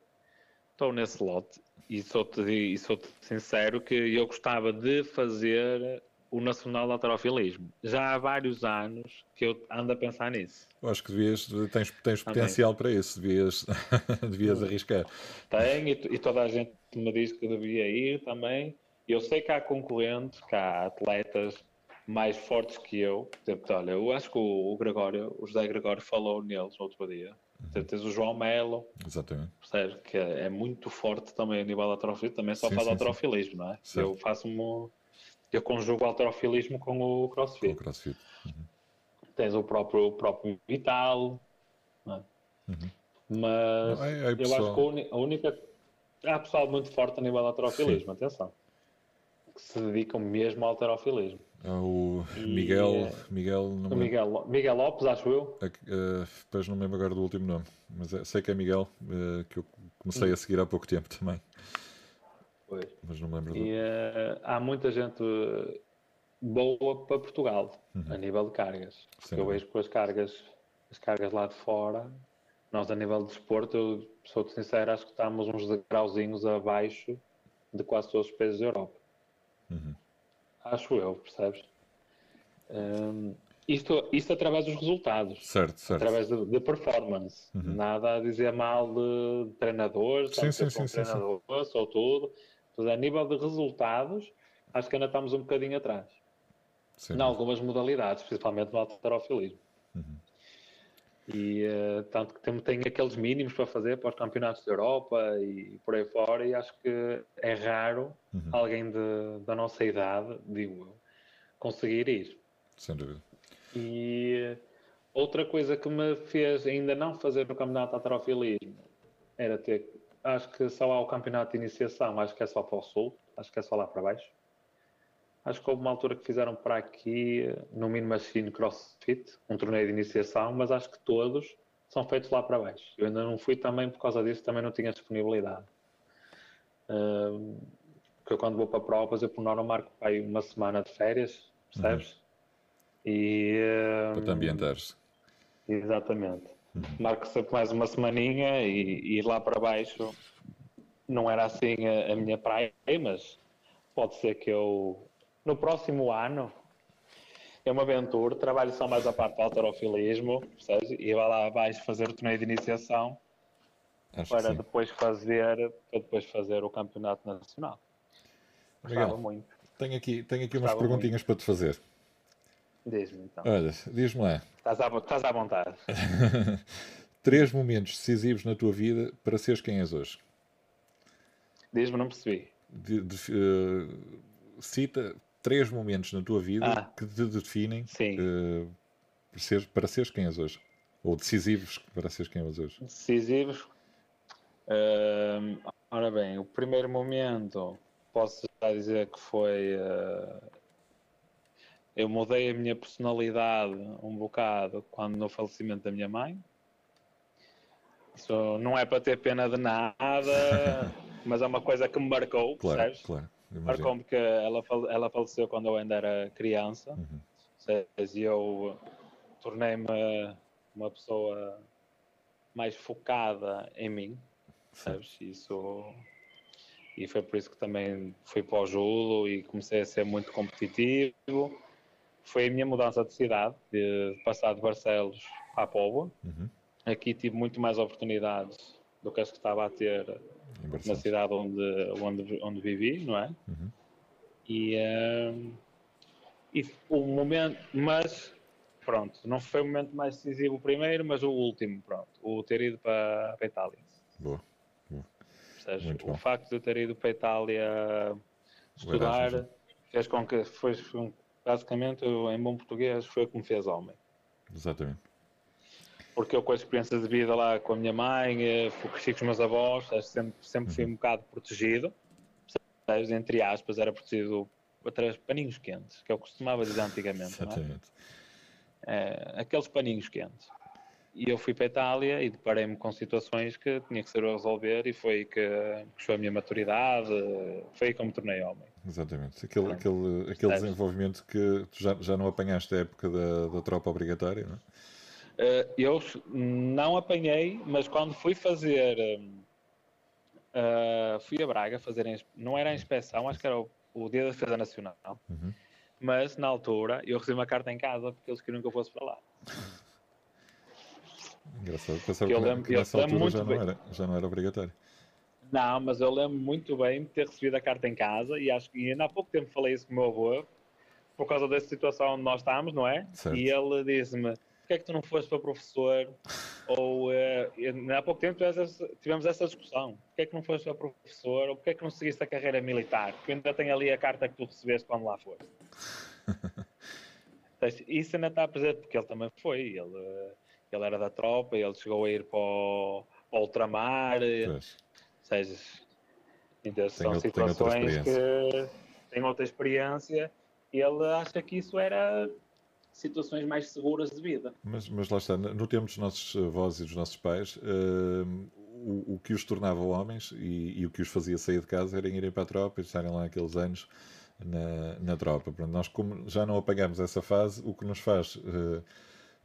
estou nesse lote. E sou-te e sou sincero que eu gostava de fazer o Nacional de Alterofilismo. Já há vários anos que eu ando a pensar nisso. Eu acho que devias, tens, tens potencial para isso, devias, devias arriscar. Tenho, e, e, toda a gente me diz que devia ir também. Eu sei que há concorrentes, que há atletas mais fortes que eu. Tipo, olha, eu acho que o, o Gregório, o José Gregório falou neles outro dia. Uhum. Tens o João Melo, Exatamente. Que é, é muito forte também a nível de atrofilismo, também só sim, faz sim, não é? Certo. Eu faço-me eu conjugo o alterofilismo com o crossfit. Com o crossfit. Uhum. Tens o próprio, o próprio Vital, é? uhum. mas é, é eu acho que a única. Há pessoal muito forte a nível de alterofilismo, atenção, que se dedicam mesmo ao alterofilismo. É o Miguel. E, Miguel, o Miguel, Miguel Lopes, acho eu. Uh, depois não me lembro agora do último nome, mas é, sei que é Miguel, uh, que eu comecei a seguir há pouco tempo também. Pois. Mas não me lembro. E uh, há muita gente boa para Portugal, uhum. a nível de cargas. Porque eu vejo com as cargas, as cargas lá de fora, nós a nível de desporto, eu sou sincero, acho que estamos uns degrauzinhos abaixo de quase todos os países da Europa. Uhum. Acho eu, percebes? Um, isto, isto através dos resultados. Certo, certo. Através de performance. Uhum. Nada a dizer mal de treinadores, sim, sim, sim, sim, treinador, ou tudo. Mas a nível de resultados, acho que ainda estamos um bocadinho atrás. Sim. Em algumas modalidades, principalmente no alterofilismo. Uhum. E uh, tanto que tem, tem aqueles mínimos para fazer para os campeonatos da Europa e por aí fora, e acho que é raro uhum. alguém de, da nossa idade, digo eu, conseguir ir. Sem dúvida. E uh, outra coisa que me fez ainda não fazer o campeonato de alterofilismo era ter acho que só há o campeonato de iniciação, acho que é só para o sul, acho que é só lá para baixo. Acho que houve uma altura que fizeram para aqui, no Mini Machine CrossFit, um torneio de iniciação, mas acho que todos são feitos lá para baixo. Eu ainda não fui também por causa disso, também não tinha disponibilidade. porque eu quando vou para provas, eu por norma marco aí uma semana de férias, percebes? Uhum. E, para te ambientares. Exatamente. Uhum. Marco sempre mais uma semaninha e, e ir lá para baixo não era assim a, a, minha praia, mas pode ser que eu no próximo ano eu me aventuro, trabalho só mais a parte do alterofilismo, percebes? E vá lá abaixo fazer o torneio de iniciação Acho para depois fazer para depois fazer o campeonato nacional. Gostava muito. Tenho aqui, tenho aqui umas perguntinhas muito. para te fazer. Diz-me então. Olha, diz-me lá. Estás à, estás à vontade. Três momentos decisivos na tua vida para seres quem és hoje. Diz-me, não percebi. De, de, uh, cita três momentos na tua vida ah, que te definem uh, para, seres, para seres quem és hoje. Ou decisivos para seres quem és hoje. Decisivos. Uh, ora bem, o primeiro momento posso já dizer que foi uh, eu mudei a minha personalidade um bocado quando no falecimento da minha mãe. Isso não é para ter pena de nada, mas é uma coisa que me marcou, claro, percebes? Claro, Marcou-me que ela, ela faleceu quando eu ainda era criança. Uhum. E eu tornei-me uma pessoa mais focada em mim, sabes? Isso e foi por isso que também fui para o judo e comecei a ser muito competitivo foi a minha mudança de cidade, de passar de Barcelos à Póvoa. Uhum. Aqui tive muito mais oportunidades do que as que estava a ter na cidade onde, onde, onde vivi, não é? Uhum. E, um, e o momento, mas pronto, não foi o momento mais decisivo o primeiro, mas o último, pronto, o ter ido para, para a Itália. Boa. Boa. Seja, o bom. facto de eu ter ido para a Itália estudar fez com que foi, basicamente, em bom português, foi o que me fez homem. Exatamente. Porque eu, com a experiência de vida lá com a minha mãe, eh, cresci com os meus avós, sempre, sempre fui uhum. um bocado protegido, entre aspas, era protegido de paninhos quentes, que eu costumava dizer antigamente. É? Exatamente. É? É, aqueles paninhos quentes. E eu fui para a Itália e deparei-me com situações que tinha que ser a resolver e foi que foi a minha maturidade, foi aí que eu me tornei homem. Exatamente. Aquele, aquele, aquele desenvolvimento que tu já, já não apanhaste a época da, da tropa obrigatória, não é? Uh, eu não apanhei, mas quando fui fazer. Uh, fui a Braga fazer. Não era a inspeção, acho que era o, o Dia da Defesa Nacional. Uhum. Mas na altura eu recebi uma carta em casa porque eles queriam que eu fosse para lá. Engraçado, pensava que, eu lembro, que nessa altura já não, era, já não era obrigatório. Não, mas eu lembro muito bem de ter recebido a carta em casa e acho que ainda há pouco tempo falei isso com o meu avô por causa dessa situação onde nós estamos, não é? Certo. E ele disse-me: porquê é que tu não foste para professor? Ou uh, há pouco tempo tivemos essa discussão: porquê é que não foste para professor? Ou porquê é que não seguiste a carreira militar? Porque ainda tenho ali a carta que tu recebeste quando lá foste. Isso ainda está presente, porque ele também foi. Ele, ele era da tropa, ele chegou a ir para o, para o ultramar. Pois. Ou seja, então, são situações tenho que têm outra experiência e ele acha que isso era situações mais seguras de vida. Mas, mas lá está, no tempo dos nossos avós e dos nossos pais, uh, o, o, que os tornava homens e, e, o que os fazia sair de casa era irem para a tropa e estarem lá aqueles anos na, na tropa. Portanto, nós, como já não apagamos essa fase, o que nos faz uh,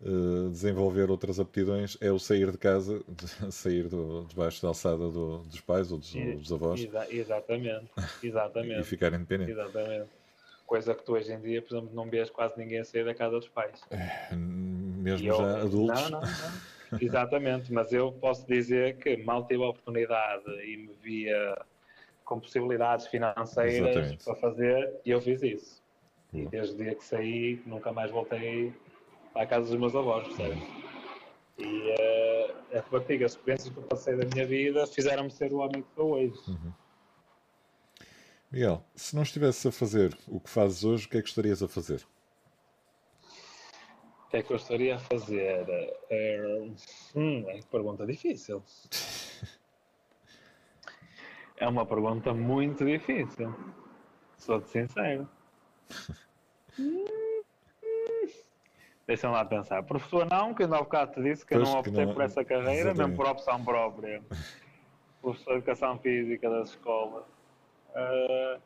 uh, desenvolver outras aptidões é o sair de casa, de, sair do, debaixo da alçada do, dos pais ou dos, dos avós. Exa exatamente, exatamente. e ficar independente. Exatamente. Coisa que tu hoje em dia, por exemplo, não vês quase ninguém sair da casa dos pais. É, mesmo eu, já adultos. Não, não, não. Exatamente, mas eu posso dizer que mal tive a oportunidade e me via com possibilidades financeiras Exatamente. para fazer e eu fiz isso. E desde o dia que saí, nunca mais voltei a casa dos meus avós, percebes? E uh, eu digo, as experiências que eu passei da minha vida fizeram-me ser o homem que sou hoje. Uhum. Miguel, se não estivesse a fazer o que fazes hoje, o que é que estarias a fazer? O que é que eu estaria a fazer? É, hum, é uma pergunta difícil. é uma pergunta muito difícil. Sou-te sincero. Deixa-me lá pensar. Professor, não, que ainda há bocado te disse que pois eu não optei não... por essa carreira, Exatamente. mesmo por opção própria. Professor de Educação Física das escolas. Uh,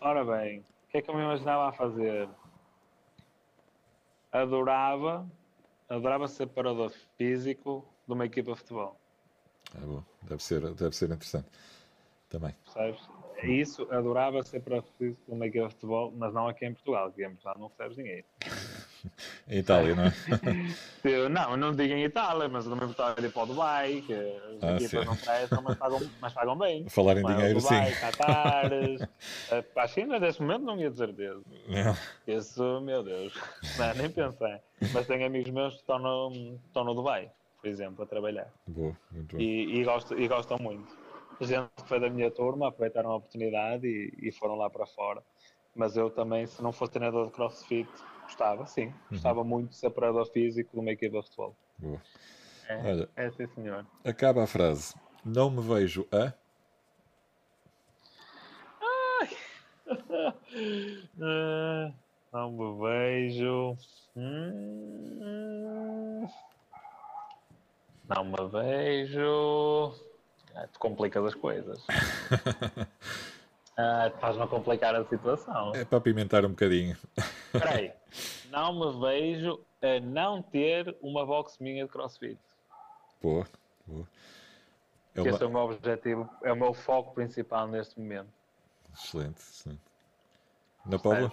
ora bem, o que é que eu me imaginava a fazer? Adorava, adorava ser parador físico de uma equipa de futebol. É bom, deve ser, deve ser interessante também. Sabes? Isso, adorava ser parador físico de uma equipa de futebol, mas não aqui em Portugal, que em Portugal não recebes dinheiro. Em Itália, não é? Não, não digo em Itália, mas também estava a ir para o Dubai, que as ah, equipas não prestam, mas pagam, mas pagam bem. Falar em dinheiro, Dubai, sim. Qatar, para a China, neste momento, não ia de certeza. Não. Isso, meu Deus, não, nem pensei. Mas tenho amigos meus que estão no, estão no Dubai, por exemplo, a trabalhar. Boa, muito bom. E, e, gostam, e gostam muito. A gente que foi da minha turma aproveitaram a oportunidade e, e foram lá para fora. Mas eu também, se não fosse treinador de crossfit, Gostava, sim. Uhum. Gostava muito de ser operador físico de uma equipa de futebol. Boa. É, Olha, é sim, senhor. Acaba a frase. Não me vejo a. Ai. não me vejo. Hum. Não me vejo. Ah, tu complicas as coisas. Ah, Estás-me a complicar a situação. É para apimentar um bocadinho. Espera aí. Não me vejo a não ter uma box minha de crossfit. Boa, boa. É uma... Esse é o meu objetivo, é o meu foco principal neste momento. Excelente, excelente. Na Póvoa?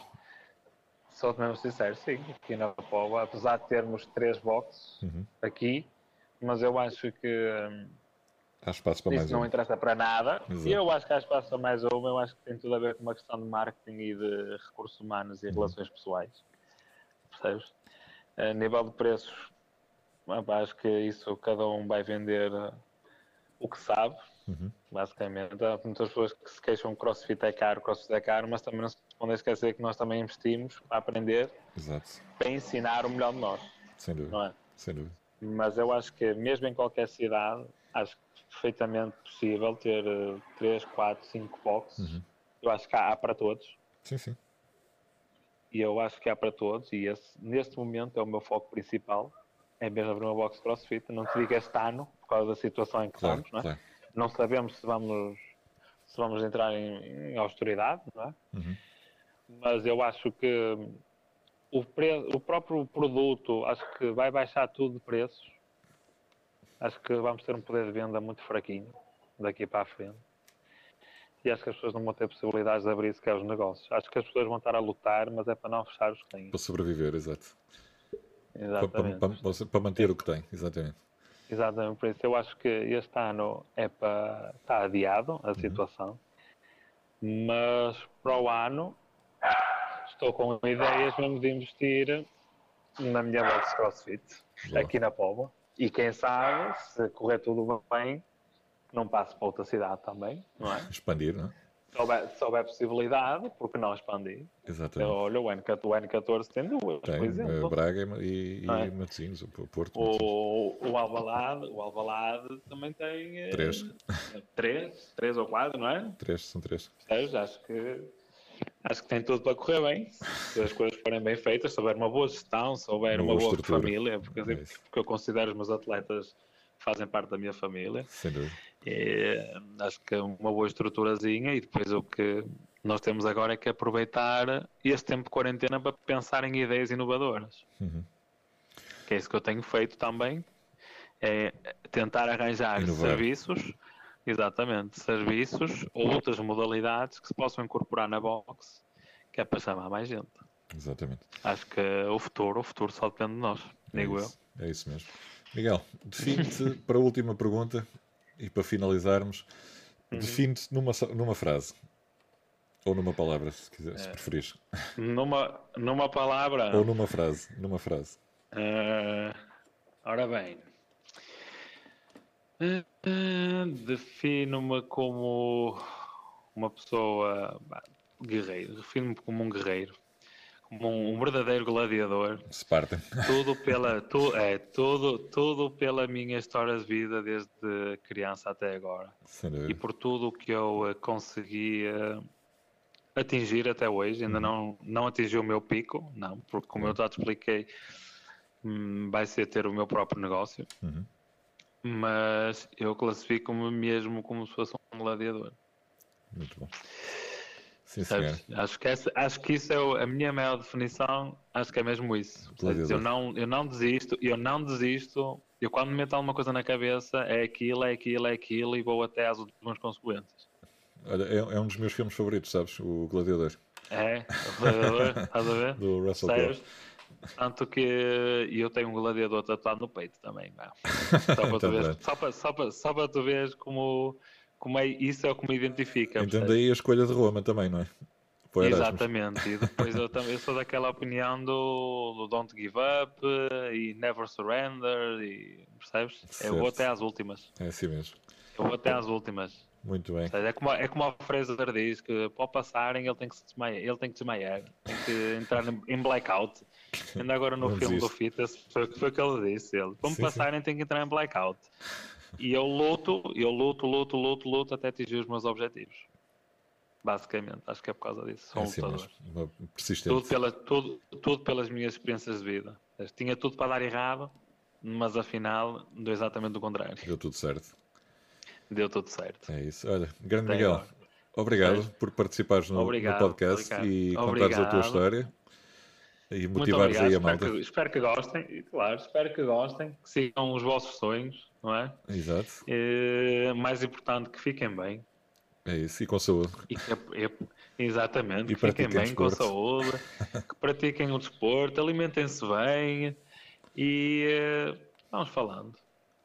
Sou mesmo sincero, sim. Aqui na Póvoa, apesar de termos três boxes uhum. aqui, mas eu acho que hum, Há espaço para Isso mais não interessa para nada. Exato. Eu acho que há espaço para mais uma. Eu acho que tem tudo a ver com uma questão de marketing e de recursos humanos e uhum. relações pessoais. Percebes? A nível de preços, acho que isso cada um vai vender o que sabe, uhum. basicamente. Há muitas pessoas que se queixam que crossfit é caro, crossfit é caro, mas também não se podem esquecer que nós também investimos para aprender, Exato. para ensinar o melhor de nós. Sem dúvida. É? Sem dúvida. Mas eu acho que mesmo em qualquer cidade, acho que perfeitamente possível ter 3, 4, 5 boxes. Uhum. Eu acho que há, há, para todos. Sim, sim. E eu acho que há para todos, e esse, neste momento é o meu foco principal. É mesmo abrir uma box crossfit. Não te digo este ano, por causa da situação em que claro, estamos, não é? Claro. Não sabemos se vamos, se vamos entrar em, em austeridade, não é? Uhum. Mas eu acho que o, o próprio produto acho que vai baixar tudo de preços. Acho que vamos ter um poder de venda muito fraquinho daqui para a frente. E acho que as pessoas não vão ter possibilidades de abrir sequer os negócios. Acho que as pessoas vão estar a lutar, mas é para não fechar os que têm. Para sobreviver, exato. Exatamente. Para, para, para manter o que tem, exatamente. Exatamente, por isso eu acho que este ano é para. está adiado a situação, uhum. mas para o ano estou com ideias mesmo de investir na minha box CrossFit, Boa. aqui na Póvoa. E quem sabe, se correr tudo bem, não passo para outra cidade também, não é? Expandir, não é? Se houver, se houver possibilidade, porque não expandir? Exatamente. Olha, o N14, o N14 tem duas, tem, por exemplo. Uh, Braga e, e é? Matosinhos, o Porto. O, o, Alvalade, o Alvalade também tem... Eh, três. três, três ou quatro, não é? Três, são três. Percebes? Acho que, acho que tem tudo para correr bem, se as coisas forem bem feitas, se houver uma boa gestão, se houver uma, uma boa, família, porque, é porque eu considero os meus atletas fazem parte da minha família. Sem dúvida. É, acho que é uma boa estruturazinha e depois o que nós temos agora é que aproveitar este tempo de quarentena para pensar em ideias inovadoras. Uhum. Que é isso que eu tenho feito também, é tentar arranjar Inovar. serviços, exatamente, serviços ou outras modalidades que se possam incorporar na box, que é para chamar mais gente. Exatamente. Acho que o futuro, o futuro só depende de nós, é digo isso, eu. É isso mesmo. Miguel, define-te para a última pergunta e para finalizarmos, uhum. define-te numa, numa frase. Ou numa palavra, se, quiser, se é. preferires. Numa, numa palavra. Ou numa frase. Numa frase. Uh, ora bem. Uh, Defino-me como uma pessoa guerreiro. Defino-me como um guerreiro um, um verdadeiro gladiador. Sparta. Tudo pela, tu, é, tudo, tudo pela minha história de vida desde criança até agora. E por tudo o que eu eh, consegui atingir até hoje. Ainda uhum. não, não atingi o meu pico, não, porque como uhum. eu já te expliquei, hum, vai ser ter o meu próprio negócio. Uhum. Mas eu classifico-me mesmo como se fosse um gladiador. Muito bom. Sim, acho, que essa, acho que isso é a minha maior definição, acho que é mesmo isso. Seja, eu, não, eu não desisto, eu não desisto, eu quando me meto alguma coisa na cabeça é aquilo, é aquilo, é aquilo e vou até às últimas consequências. Olha, é, é um dos meus filmes favoritos, sabes? O Gladiador. É, o Gladiador, estás a ver? Do Russell Crowe. Tanto que eu tenho um gladiador tatuado no peito também. Só para, tu ver, só, para, só, para, só para tu veres como como é, isso é o que me identifica. Entendo aí a escolha de Roma também, não é? Exatamente, e depois eu também eu sou daquela opinião do, do, Don't Give Up e Never Surrender, e percebes? Certo. Eu vou até às últimas. É assim mesmo. Eu vou até às últimas. Muito bem. É como, é como a Fraser diz que para passarem ele tem que se desmaiar, ele tem que desmaiar, tem que entrar em blackout. Ainda agora no filme do Fitness foi, foi o que ele disse. Ele, para me passarem tem que entrar em blackout. E eu luto, eu luto, luto, luto, luto até atingir os meus objetivos. Basicamente, acho que é por causa disso. Sou é assim um. Persistente. Tudo, pela, tudo, tudo pelas minhas experiências de vida. Tinha tudo para dar errado, mas afinal deu exatamente o contrário. Deu tudo certo. Deu tudo certo. É isso. Olha, grande Miguel, agora. obrigado é. por participares no, obrigado, no podcast obrigado. e contares a tua história e motivares aí a malta. Espero que, espero que gostem, claro, espero que gostem, que sigam os vossos sonhos não é? Exato. É, mais importante que fiquem bem. É isso, e com saúde. E que, é, exatamente, e que fiquem bem desporto. com saúde, que pratiquem o desporto, alimentem-se bem e uh, vamos falando.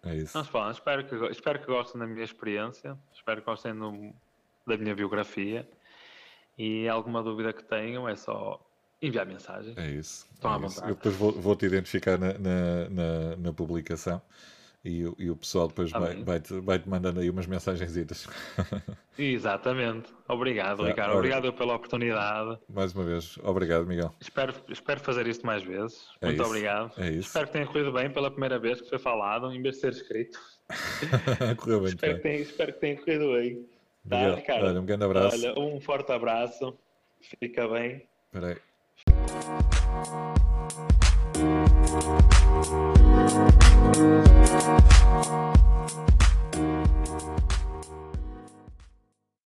É isso. Vamos falando. Espero que, espero que gostem da minha experiência, espero que gostem do, da minha biografia e alguma dúvida que tenham é só enviar mensagem. É isso. Estão é à vontade. Eu depois vou, vou te identificar na, na, na, na publicação e, e o pessoal depois tá vai, vai, mandando aí umas mensagens. Exatamente. Obrigado, tá, Ricardo. Obrigado pela oportunidade. Mais uma vez, obrigado, Miguel. Espero, espero fazer isto mais vezes. É Muito isso. obrigado. É isso. Espero que tenha corrido bem pela primeira vez que foi falado, em vez de ser escrito. Correu bem, espero, que tenha, espero que tenha corrido bem. Tá, Miguel, Ricardo? Olha, um grande abraço. Olha, um forte abraço. Fica bem. Espera aí. Thank